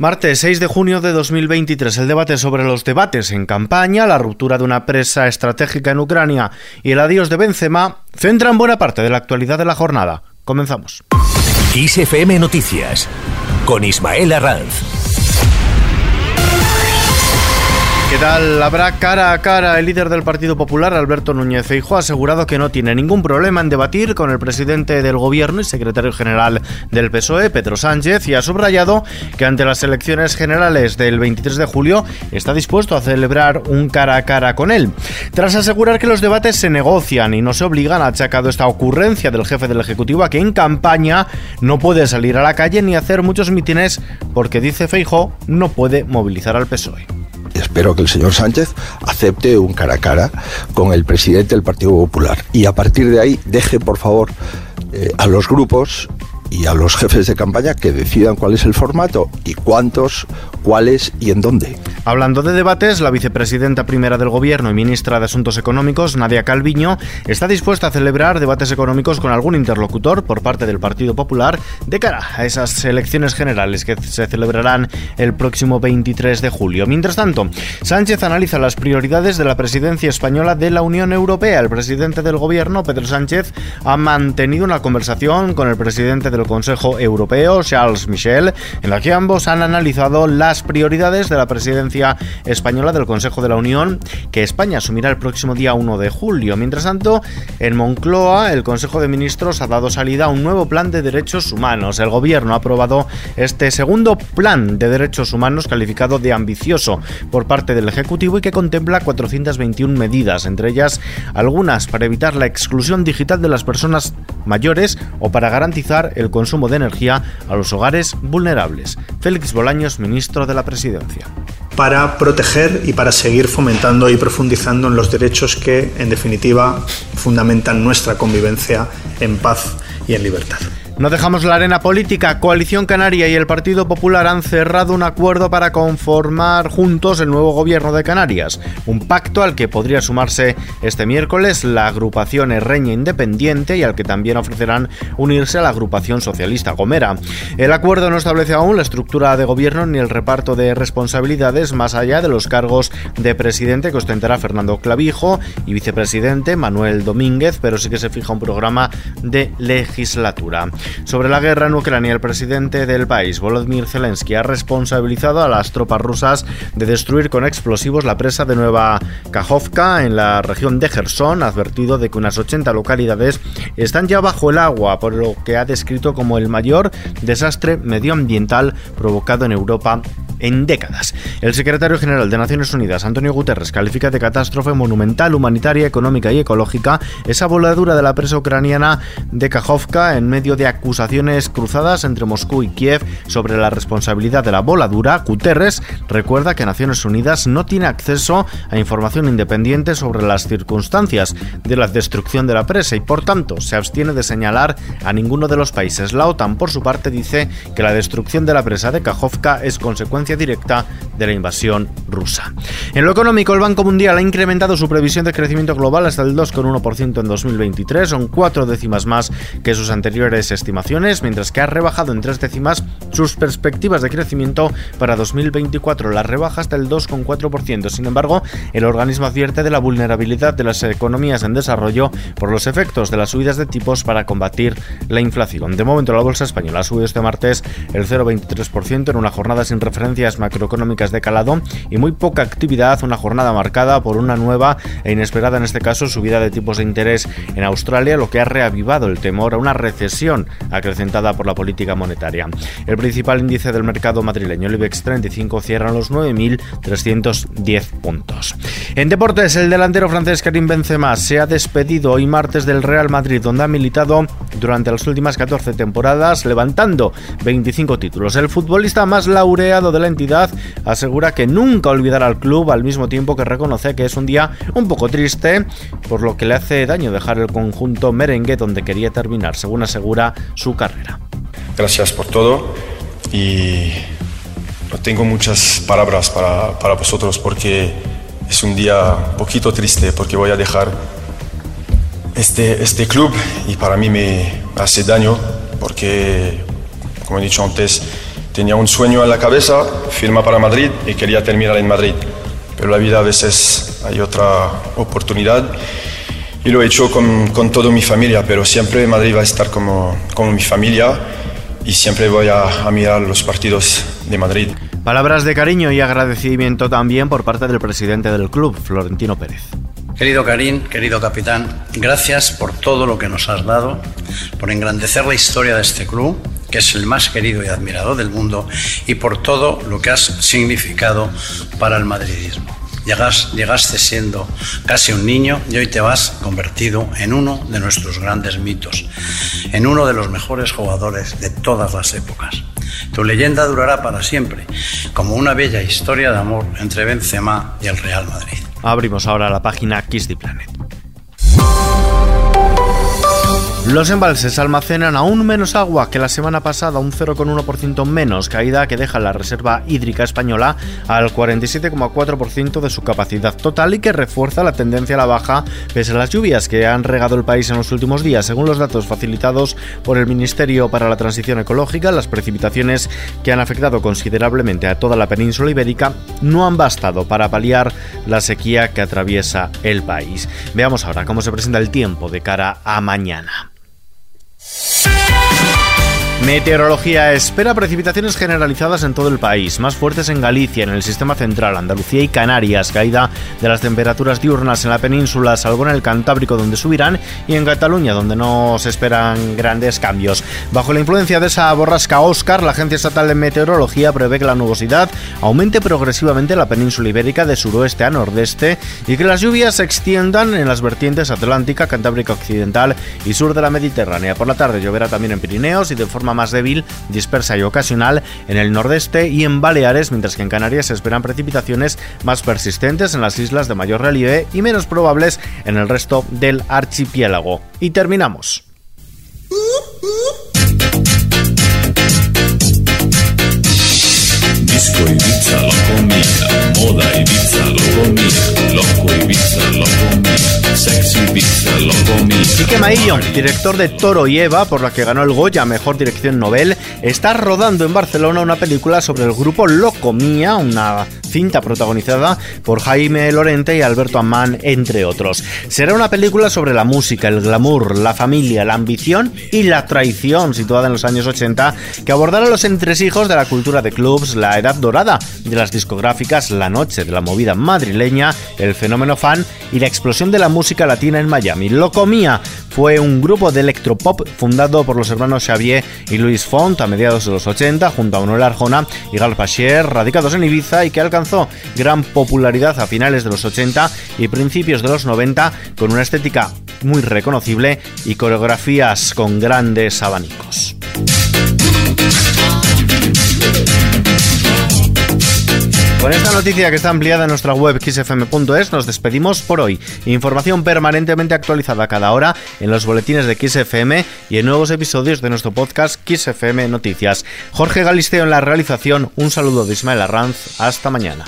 Martes 6 de junio de 2023, el debate sobre los debates en campaña, la ruptura de una presa estratégica en Ucrania y el adiós de Benzema centran buena parte de la actualidad de la jornada. Comenzamos. Noticias con Ismael Arranz. Habrá cara a cara. El líder del Partido Popular, Alberto Núñez Feijóo, ha asegurado que no tiene ningún problema en debatir con el presidente del Gobierno y secretario general del PSOE, Pedro Sánchez, y ha subrayado que ante las elecciones generales del 23 de julio está dispuesto a celebrar un cara a cara con él. Tras asegurar que los debates se negocian y no se obligan, ha achacado esta ocurrencia del jefe del Ejecutivo a que en campaña no puede salir a la calle ni hacer muchos mítines porque, dice Feijóo, no puede movilizar al PSOE espero que el señor Sánchez acepte un cara a cara con el presidente del Partido Popular. Y a partir de ahí deje, por favor, eh, a los grupos y a los jefes de campaña que decidan cuál es el formato y cuántos, cuáles y en dónde. Hablando de debates, la vicepresidenta primera del Gobierno y ministra de Asuntos Económicos, Nadia Calviño, está dispuesta a celebrar debates económicos con algún interlocutor por parte del Partido Popular de cara a esas elecciones generales que se celebrarán el próximo 23 de julio. Mientras tanto, Sánchez analiza las prioridades de la presidencia española de la Unión Europea. El presidente del Gobierno, Pedro Sánchez, ha mantenido una conversación con el presidente del Consejo Europeo, Charles Michel, en la que ambos han analizado las prioridades de la presidencia española del Consejo de la Unión que España asumirá el próximo día 1 de julio. Mientras tanto, en Moncloa, el Consejo de Ministros ha dado salida a un nuevo plan de derechos humanos. El gobierno ha aprobado este segundo plan de derechos humanos calificado de ambicioso por parte del Ejecutivo y que contempla 421 medidas, entre ellas algunas para evitar la exclusión digital de las personas mayores o para garantizar el consumo de energía a los hogares vulnerables. Félix Bolaños, ministro de la Presidencia para proteger y para seguir fomentando y profundizando en los derechos que, en definitiva, fundamentan nuestra convivencia en paz y en libertad. No dejamos la arena política. Coalición Canaria y el Partido Popular han cerrado un acuerdo para conformar juntos el nuevo gobierno de Canarias. Un pacto al que podría sumarse este miércoles la agrupación Erreña Independiente y al que también ofrecerán unirse a la agrupación socialista Gomera. El acuerdo no establece aún la estructura de gobierno ni el reparto de responsabilidades más allá de los cargos de presidente que ostentará Fernando Clavijo y vicepresidente Manuel Domínguez, pero sí que se fija un programa de legislatura. Sobre la guerra en Ucrania, el presidente del país, Volodymyr Zelensky, ha responsabilizado a las tropas rusas de destruir con explosivos la presa de Nueva Kajovka en la región de Gerson, advertido de que unas 80 localidades están ya bajo el agua, por lo que ha descrito como el mayor desastre medioambiental provocado en Europa en décadas. El secretario general de Naciones Unidas, Antonio Guterres, califica de catástrofe monumental, humanitaria, económica y ecológica esa voladura de la presa ucraniana de Kajovka en medio de acusaciones cruzadas entre Moscú y Kiev sobre la responsabilidad de la voladura, Guterres recuerda que Naciones Unidas no tiene acceso a información independiente sobre las circunstancias de la destrucción de la presa y por tanto se abstiene de señalar a ninguno de los países. La OTAN por su parte dice que la destrucción de la presa de Kajovka es consecuencia directa de la invasión rusa. En lo económico, el Banco Mundial ha incrementado su previsión de crecimiento global hasta el 2,1% en 2023, son cuatro décimas más que sus anteriores estimaciones, mientras que ha rebajado en tres décimas sus perspectivas de crecimiento para 2024, la rebaja hasta el 2,4%. Sin embargo, el organismo advierte de la vulnerabilidad de las economías en desarrollo por los efectos de las subidas de tipos para combatir la inflación. De momento, la bolsa española ha subido este martes el 0,23% en una jornada sin macroeconómicas de calado y muy poca actividad, una jornada marcada por una nueva e inesperada, en este caso, subida de tipos de interés en Australia, lo que ha reavivado el temor a una recesión acrecentada por la política monetaria. El principal índice del mercado madrileño, el IBEX 35, cierra los 9.310 puntos. En deportes, el delantero francés Karim Benzema se ha despedido hoy martes del Real Madrid, donde ha militado durante las últimas 14 temporadas, levantando 25 títulos. El futbolista más laureado de la entidad asegura que nunca olvidará al club, al mismo tiempo que reconoce que es un día un poco triste, por lo que le hace daño dejar el conjunto merengue donde quería terminar, según asegura su carrera. Gracias por todo y no tengo muchas palabras para, para vosotros porque es un día un poquito triste porque voy a dejar este, este club y para mí me hace daño porque, como he dicho antes, Tenía un sueño en la cabeza, firma para Madrid y quería terminar en Madrid. Pero la vida a veces hay otra oportunidad y lo he hecho con, con toda mi familia, pero siempre Madrid va a estar como, como mi familia y siempre voy a, a mirar los partidos de Madrid. Palabras de cariño y agradecimiento también por parte del presidente del club, Florentino Pérez. Querido Karim, querido capitán, gracias por todo lo que nos has dado, por engrandecer la historia de este club, que es el más querido y admirado del mundo, y por todo lo que has significado para el madridismo. Llegas, llegaste siendo casi un niño y hoy te vas convertido en uno de nuestros grandes mitos, en uno de los mejores jugadores de todas las épocas. Tu leyenda durará para siempre, como una bella historia de amor entre Benzema y el Real Madrid. Abrimos ahora la página Kiss the Planet. Los embalses almacenan aún menos agua que la semana pasada, un 0,1% menos, caída que deja la reserva hídrica española al 47,4% de su capacidad total y que refuerza la tendencia a la baja pese a las lluvias que han regado el país en los últimos días. Según los datos facilitados por el Ministerio para la Transición Ecológica, las precipitaciones que han afectado considerablemente a toda la península ibérica no han bastado para paliar la sequía que atraviesa el país. Veamos ahora cómo se presenta el tiempo de cara a mañana. Meteorología espera precipitaciones generalizadas en todo el país, más fuertes en Galicia, en el sistema central, Andalucía y Canarias, caída de las temperaturas diurnas en la península, salvo en el Cantábrico donde subirán y en Cataluña donde no se esperan grandes cambios. Bajo la influencia de esa borrasca Oscar, la Agencia Estatal de Meteorología prevé que la nubosidad aumente progresivamente en la península ibérica de suroeste a nordeste y que las lluvias se extiendan en las vertientes atlántica, Cantábrica Occidental y sur de la Mediterránea. Por la tarde lloverá también en Pirineos y de forma más débil, dispersa y ocasional en el nordeste y en Baleares, mientras que en Canarias se esperan precipitaciones más persistentes en las islas de mayor relieve y menos probables en el resto del archipiélago. Y terminamos. Mía. Quique Maillo, director de Toro y Eva, por la que ganó el Goya Mejor Dirección Nobel, está rodando en Barcelona una película sobre el grupo Loco Mía, una cinta protagonizada por Jaime Lorente y Alberto Amán, entre otros. Será una película sobre la música, el glamour, la familia, la ambición y la traición, situada en los años 80, que abordará los entresijos de la cultura de clubs, la edad dorada de las discográficas, la noche de la movida madrileña, el fenómeno fan y la explosión de la música latina en Miami. Loco Mía fue un grupo de electropop fundado por los hermanos Xavier y Luis Font a mediados de los 80 junto a Manuel Arjona y Gal Pachier, radicados en Ibiza y que alcanzó gran popularidad a finales de los 80 y principios de los 90 con una estética muy reconocible y coreografías con grandes abanicos. Con esta noticia que está ampliada en nuestra web xfm.es nos despedimos por hoy. Información permanentemente actualizada cada hora en los boletines de XFM y en nuevos episodios de nuestro podcast XFM Noticias. Jorge Galisteo en la realización, un saludo de Ismael Arranz, hasta mañana.